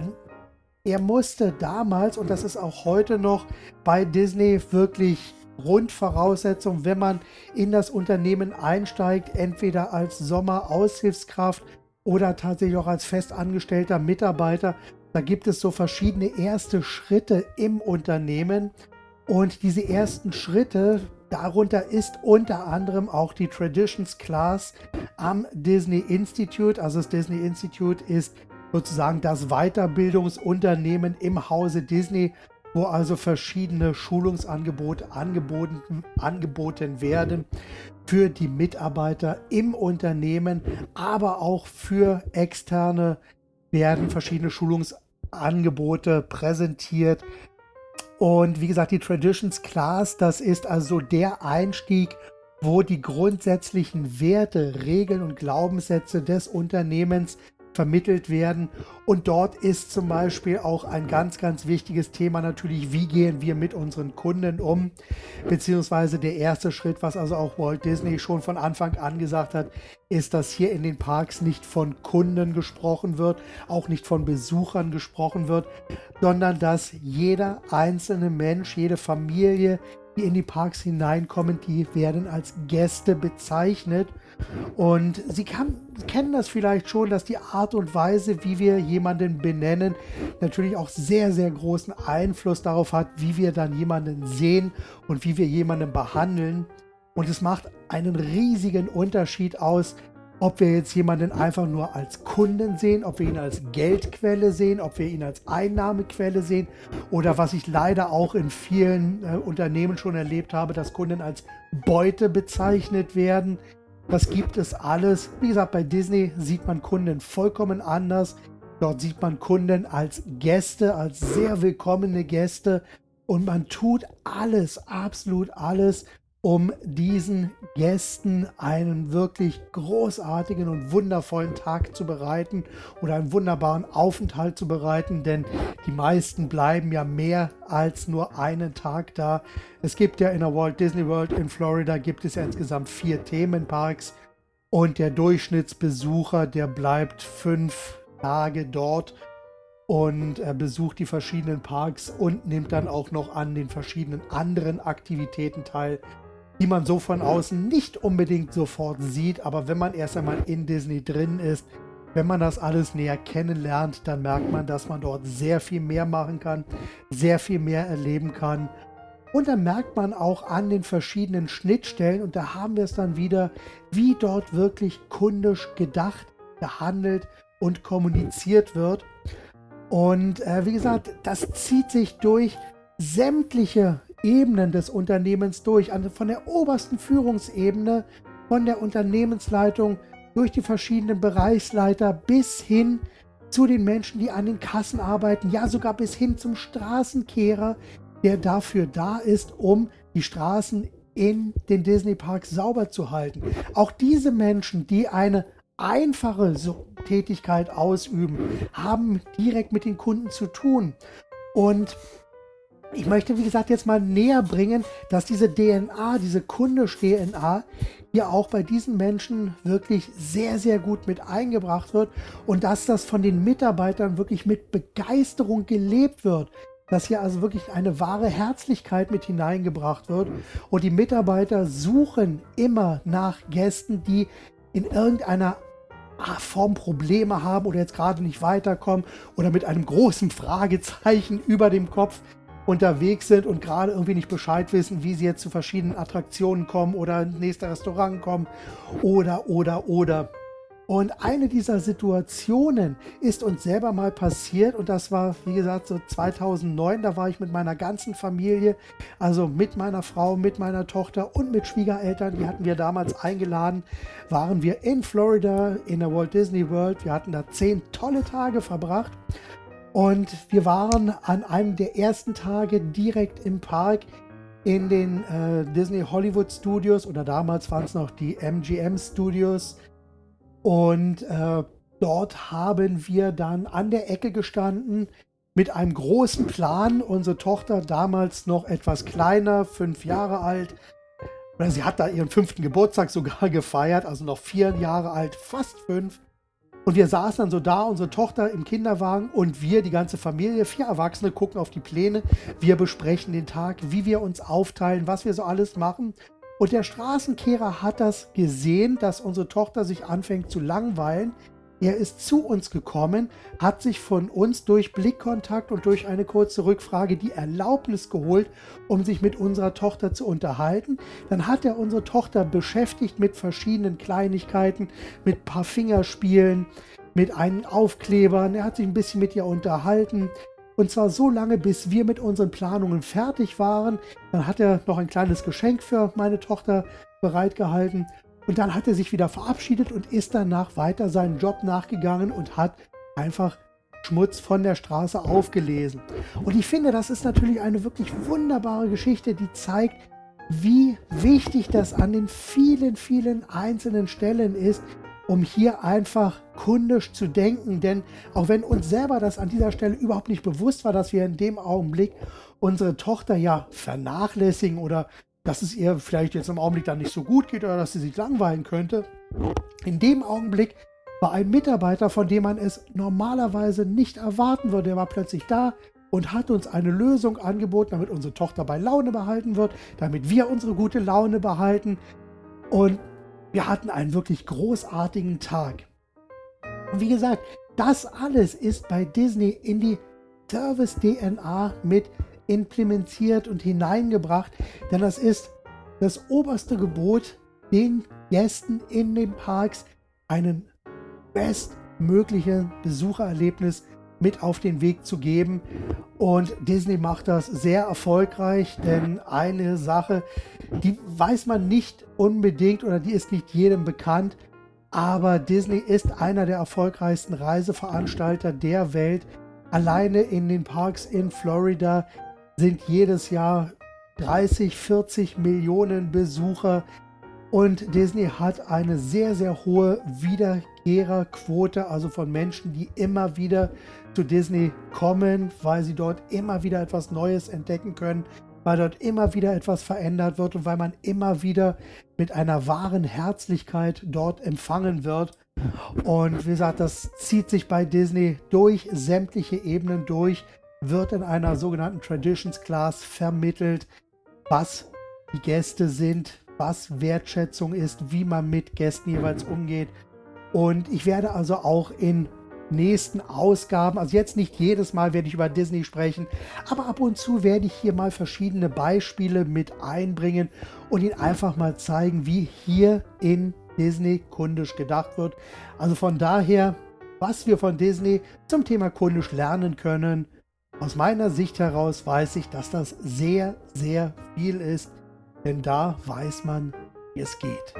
[SPEAKER 1] er musste damals, und das ist auch heute noch bei Disney wirklich Grundvoraussetzung, wenn man in das Unternehmen einsteigt, entweder als Sommeraushilfskraft oder tatsächlich auch als festangestellter Mitarbeiter. Da gibt es so verschiedene erste Schritte im Unternehmen. Und diese ersten Schritte, darunter ist unter anderem auch die Traditions Class am Disney Institute. Also das Disney Institute ist sozusagen das Weiterbildungsunternehmen im Hause Disney, wo also verschiedene Schulungsangebote angeboten, angeboten werden für die Mitarbeiter im Unternehmen, aber auch für externe werden verschiedene Schulungsangebote präsentiert. Und wie gesagt, die Traditions Class, das ist also der Einstieg, wo die grundsätzlichen Werte, Regeln und Glaubenssätze des Unternehmens vermittelt werden. Und dort ist zum Beispiel auch ein ganz, ganz wichtiges Thema natürlich, wie gehen wir mit unseren Kunden um, beziehungsweise der erste Schritt, was also auch Walt Disney schon von Anfang an gesagt hat, ist, dass hier in den Parks nicht von Kunden gesprochen wird, auch nicht von Besuchern gesprochen wird, sondern dass jeder einzelne Mensch, jede Familie, die in die Parks hineinkommen, die werden als Gäste bezeichnet. Und Sie kann, kennen das vielleicht schon, dass die Art und Weise, wie wir jemanden benennen, natürlich auch sehr, sehr großen Einfluss darauf hat, wie wir dann jemanden sehen und wie wir jemanden behandeln. Und es macht einen riesigen Unterschied aus, ob wir jetzt jemanden einfach nur als Kunden sehen, ob wir ihn als Geldquelle sehen, ob wir ihn als Einnahmequelle sehen oder was ich leider auch in vielen äh, Unternehmen schon erlebt habe, dass Kunden als Beute bezeichnet werden. Das gibt es alles. Wie gesagt, bei Disney sieht man Kunden vollkommen anders. Dort sieht man Kunden als Gäste, als sehr willkommene Gäste. Und man tut alles, absolut alles, um diesen Gästen einen wirklich großartigen und wundervollen Tag zu bereiten oder einen wunderbaren Aufenthalt zu bereiten, denn die meisten bleiben ja mehr als nur einen Tag da. Es gibt ja in der Walt Disney World in Florida gibt es ja insgesamt vier Themenparks und der Durchschnittsbesucher, der bleibt fünf Tage dort und er besucht die verschiedenen Parks und nimmt dann auch noch an den verschiedenen anderen Aktivitäten teil, die man so von außen nicht unbedingt sofort sieht, aber wenn man erst einmal in Disney drin ist, wenn man das alles näher kennenlernt, dann merkt man, dass man dort sehr viel mehr machen kann, sehr viel mehr erleben kann. Und dann merkt man auch an den verschiedenen Schnittstellen, und da haben wir es dann wieder, wie dort wirklich kundisch gedacht, gehandelt und kommuniziert wird. Und äh, wie gesagt, das zieht sich durch sämtliche Ebenen des Unternehmens durch, also von der obersten Führungsebene, von der Unternehmensleitung durch die verschiedenen Bereichsleiter bis hin zu den Menschen, die an den Kassen arbeiten, ja sogar bis hin zum Straßenkehrer, der dafür da ist, um die Straßen in den Disney Parks sauber zu halten. Auch diese Menschen, die eine einfache Tätigkeit ausüben, haben direkt mit den Kunden zu tun. Und ich möchte, wie gesagt, jetzt mal näher bringen, dass diese DNA, diese Kundisch-DNA, hier auch bei diesen Menschen wirklich sehr, sehr gut mit eingebracht wird und dass das von den Mitarbeitern wirklich mit Begeisterung gelebt wird. Dass hier also wirklich eine wahre Herzlichkeit mit hineingebracht wird. Und die Mitarbeiter suchen immer nach Gästen, die in irgendeiner Form Probleme haben oder jetzt gerade nicht weiterkommen oder mit einem großen Fragezeichen <laughs> über dem Kopf unterwegs sind und gerade irgendwie nicht Bescheid wissen, wie sie jetzt zu verschiedenen Attraktionen kommen oder ins nächste Restaurant kommen oder, oder, oder. Und eine dieser Situationen ist uns selber mal passiert und das war, wie gesagt, so 2009. Da war ich mit meiner ganzen Familie, also mit meiner Frau, mit meiner Tochter und mit Schwiegereltern, die hatten wir damals eingeladen, waren wir in Florida in der Walt Disney World. Wir hatten da zehn tolle Tage verbracht und wir waren an einem der ersten Tage direkt im Park in den äh, Disney Hollywood Studios oder damals waren es noch die MGM Studios. Und äh, dort haben wir dann an der Ecke gestanden mit einem großen Plan. Unsere Tochter damals noch etwas kleiner, fünf Jahre alt. Sie hat da ihren fünften Geburtstag sogar <laughs> gefeiert, also noch vier Jahre alt, fast fünf. Und wir saßen dann so da, unsere Tochter im Kinderwagen und wir, die ganze Familie, vier Erwachsene, gucken auf die Pläne. Wir besprechen den Tag, wie wir uns aufteilen, was wir so alles machen. Und der Straßenkehrer hat das gesehen, dass unsere Tochter sich anfängt zu langweilen. Er ist zu uns gekommen, hat sich von uns durch Blickkontakt und durch eine kurze Rückfrage die Erlaubnis geholt, um sich mit unserer Tochter zu unterhalten. Dann hat er unsere Tochter beschäftigt mit verschiedenen Kleinigkeiten, mit ein paar Fingerspielen, mit einem Aufklebern. Er hat sich ein bisschen mit ihr unterhalten. Und zwar so lange, bis wir mit unseren Planungen fertig waren. Dann hat er noch ein kleines Geschenk für meine Tochter bereitgehalten. Und dann hat er sich wieder verabschiedet und ist danach weiter seinen Job nachgegangen und hat einfach Schmutz von der Straße aufgelesen. Und ich finde, das ist natürlich eine wirklich wunderbare Geschichte, die zeigt, wie wichtig das an den vielen, vielen einzelnen Stellen ist, um hier einfach kundisch zu denken. Denn auch wenn uns selber das an dieser Stelle überhaupt nicht bewusst war, dass wir in dem Augenblick unsere Tochter ja vernachlässigen oder dass es ihr vielleicht jetzt im Augenblick dann nicht so gut geht oder dass sie sich langweilen könnte. In dem Augenblick war ein Mitarbeiter, von dem man es normalerweise nicht erwarten würde. Der war plötzlich da und hat uns eine Lösung angeboten, damit unsere Tochter bei Laune behalten wird, damit wir unsere gute Laune behalten. Und wir hatten einen wirklich großartigen Tag. Und wie gesagt, das alles ist bei Disney in die Service-DNA mit implementiert und hineingebracht, denn das ist das oberste Gebot, den Gästen in den Parks einen bestmöglichen Besuchererlebnis mit auf den Weg zu geben. Und Disney macht das sehr erfolgreich, denn eine Sache, die weiß man nicht unbedingt oder die ist nicht jedem bekannt, aber Disney ist einer der erfolgreichsten Reiseveranstalter der Welt. Alleine in den Parks in Florida sind jedes Jahr 30, 40 Millionen Besucher und Disney hat eine sehr, sehr hohe Wiederkehrerquote, also von Menschen, die immer wieder zu Disney kommen, weil sie dort immer wieder etwas Neues entdecken können, weil dort immer wieder etwas verändert wird und weil man immer wieder mit einer wahren Herzlichkeit dort empfangen wird. Und wie gesagt, das zieht sich bei Disney durch sämtliche Ebenen durch wird in einer sogenannten Traditions Class vermittelt, was die Gäste sind, was Wertschätzung ist, wie man mit Gästen jeweils umgeht. Und ich werde also auch in nächsten Ausgaben, also jetzt nicht jedes Mal werde ich über Disney sprechen, aber ab und zu werde ich hier mal verschiedene Beispiele mit einbringen und Ihnen einfach mal zeigen, wie hier in Disney kundisch gedacht wird. Also von daher, was wir von Disney zum Thema kundisch lernen können, aus meiner Sicht heraus weiß ich, dass das sehr, sehr viel ist, denn da weiß man, wie es geht.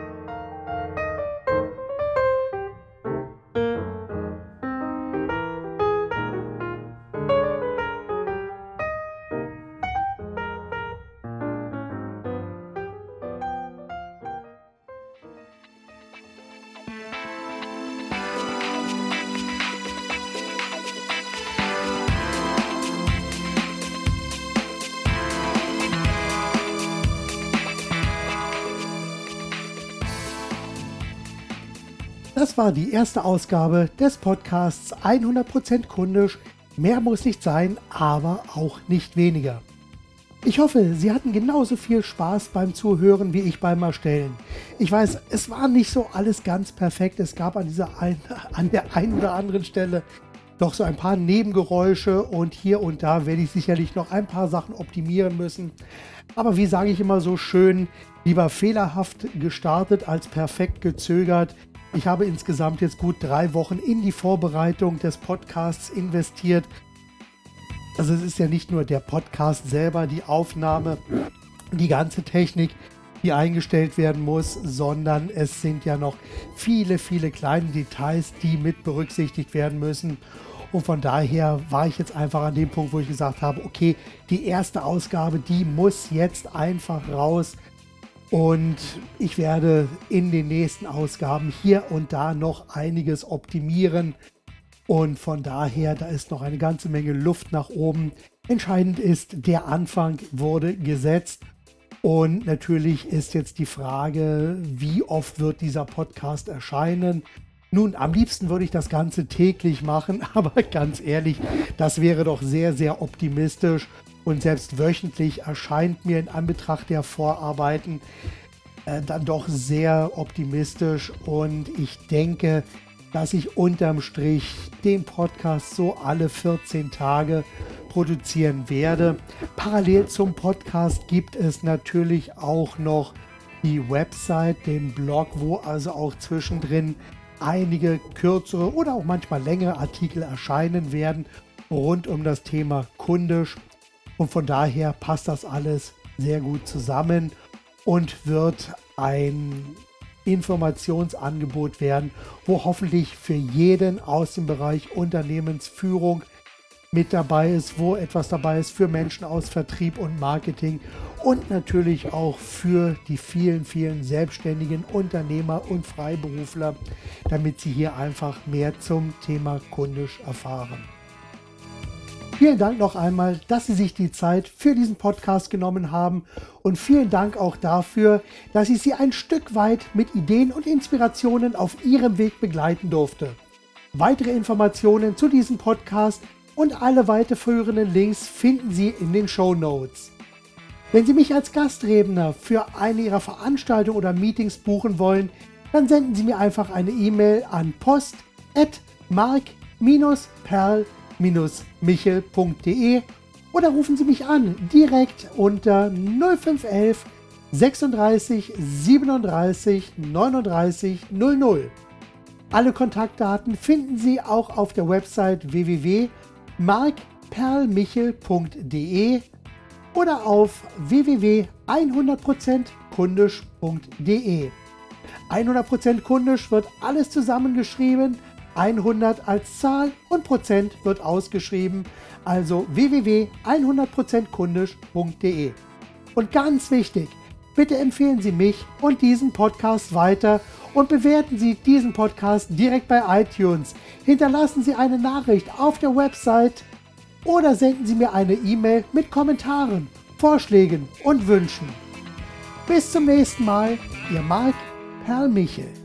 [SPEAKER 1] War die erste Ausgabe des Podcasts 100% kundisch. Mehr muss nicht sein, aber auch nicht weniger. Ich hoffe, Sie hatten genauso viel Spaß beim Zuhören wie ich beim Erstellen. Ich weiß, es war nicht so alles ganz perfekt. Es gab an, dieser ein, <laughs> an der einen oder anderen Stelle doch so ein paar Nebengeräusche und hier und da werde ich sicherlich noch ein paar Sachen optimieren müssen. Aber wie sage ich immer so schön, lieber fehlerhaft gestartet als perfekt gezögert. Ich habe insgesamt jetzt gut drei Wochen in die Vorbereitung des Podcasts investiert. Also es ist ja nicht nur der Podcast selber, die Aufnahme, die ganze Technik, die eingestellt werden muss, sondern es sind ja noch viele, viele kleine Details, die mit berücksichtigt werden müssen. Und von daher war ich jetzt einfach an dem Punkt, wo ich gesagt habe, okay, die erste Ausgabe, die muss jetzt einfach raus. Und ich werde in den nächsten Ausgaben hier und da noch einiges optimieren. Und von daher, da ist noch eine ganze Menge Luft nach oben. Entscheidend ist, der Anfang wurde gesetzt. Und natürlich ist jetzt die Frage, wie oft wird dieser Podcast erscheinen? Nun, am liebsten würde ich das Ganze täglich machen, <laughs> aber ganz ehrlich, das wäre doch sehr, sehr optimistisch und selbst wöchentlich erscheint mir in Anbetracht der Vorarbeiten äh, dann doch sehr optimistisch und ich denke, dass ich unterm Strich den Podcast so alle 14 Tage produzieren werde. Parallel zum Podcast gibt es natürlich auch noch die Website, den Blog, wo also auch zwischendrin einige kürzere oder auch manchmal längere Artikel erscheinen werden rund um das Thema kundisch. Und von daher passt das alles sehr gut zusammen und wird ein Informationsangebot werden, wo hoffentlich für jeden aus dem Bereich Unternehmensführung mit dabei ist, wo etwas dabei ist für Menschen aus Vertrieb und Marketing und natürlich auch für die vielen, vielen selbstständigen Unternehmer und Freiberufler, damit sie hier einfach mehr zum Thema kundisch erfahren. Vielen Dank noch einmal, dass Sie sich die Zeit für diesen Podcast genommen haben und vielen Dank auch dafür, dass ich Sie ein Stück weit mit Ideen und Inspirationen auf Ihrem Weg begleiten durfte. Weitere Informationen zu diesem Podcast und alle weiterführenden Links finden Sie in den Show Notes. Wenn Sie mich als Gastredner für eine Ihrer Veranstaltungen oder Meetings buchen wollen, dann senden Sie mir einfach eine E-Mail an post@mark-perl michel.de oder rufen Sie mich an direkt unter 0511 36 37 39 00. Alle Kontaktdaten finden Sie auch auf der Website www.markperlmichel.de oder auf www.100%kundisch.de. 100% kundisch wird alles zusammengeschrieben 100 als Zahl und Prozent wird ausgeschrieben, also www.100%kundisch.de. Und ganz wichtig, bitte empfehlen Sie mich und diesen Podcast weiter und bewerten Sie diesen Podcast direkt bei iTunes. Hinterlassen Sie eine Nachricht auf der Website oder senden Sie mir eine E-Mail mit Kommentaren, Vorschlägen und Wünschen. Bis zum nächsten Mal, Ihr Marc Perlmichel.